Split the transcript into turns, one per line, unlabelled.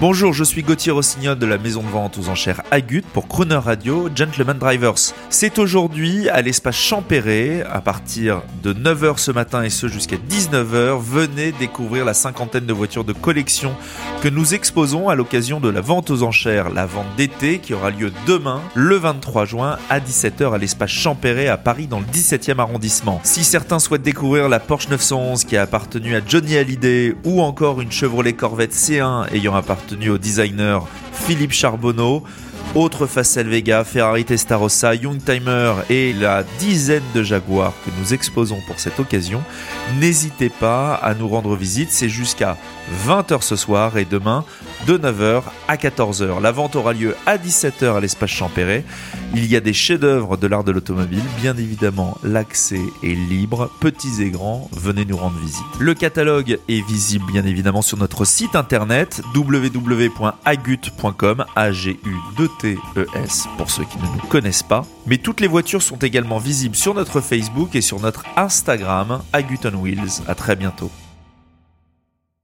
Bonjour, je suis Gauthier Rossignol de la maison de vente aux enchères Agut pour Crooner Radio Gentleman Drivers. C'est aujourd'hui à l'espace Champéret, à partir de 9h ce matin et ce jusqu'à 19h. Venez découvrir la cinquantaine de voitures de collection que nous exposons à l'occasion de la vente aux enchères, la vente d'été qui aura lieu demain, le 23 juin à 17h à l'espace Champéret à Paris dans le 17e arrondissement. Si certains souhaitent découvrir la Porsche 911 qui a appartenu à Johnny Hallyday ou encore une Chevrolet Corvette C1 ayant au designer Philippe Charbonneau. Autre Facel Vega, Ferrari Testarossa, Youngtimer et la dizaine de Jaguars que nous exposons pour cette occasion, n'hésitez pas à nous rendre visite. C'est jusqu'à 20h ce soir et demain de 9h à 14h. La vente aura lieu à 17h à l'espace Champéret. Il y a des chefs-d'œuvre de l'art de l'automobile. Bien évidemment, l'accès est libre. Petits et grands, venez nous rendre visite. Le catalogue est visible bien évidemment sur notre site internet www.agut.com a g u t e s pour ceux qui ne nous connaissent pas. Mais toutes les voitures sont également visibles sur notre Facebook et sur notre Instagram Agut on Wheels. À très bientôt.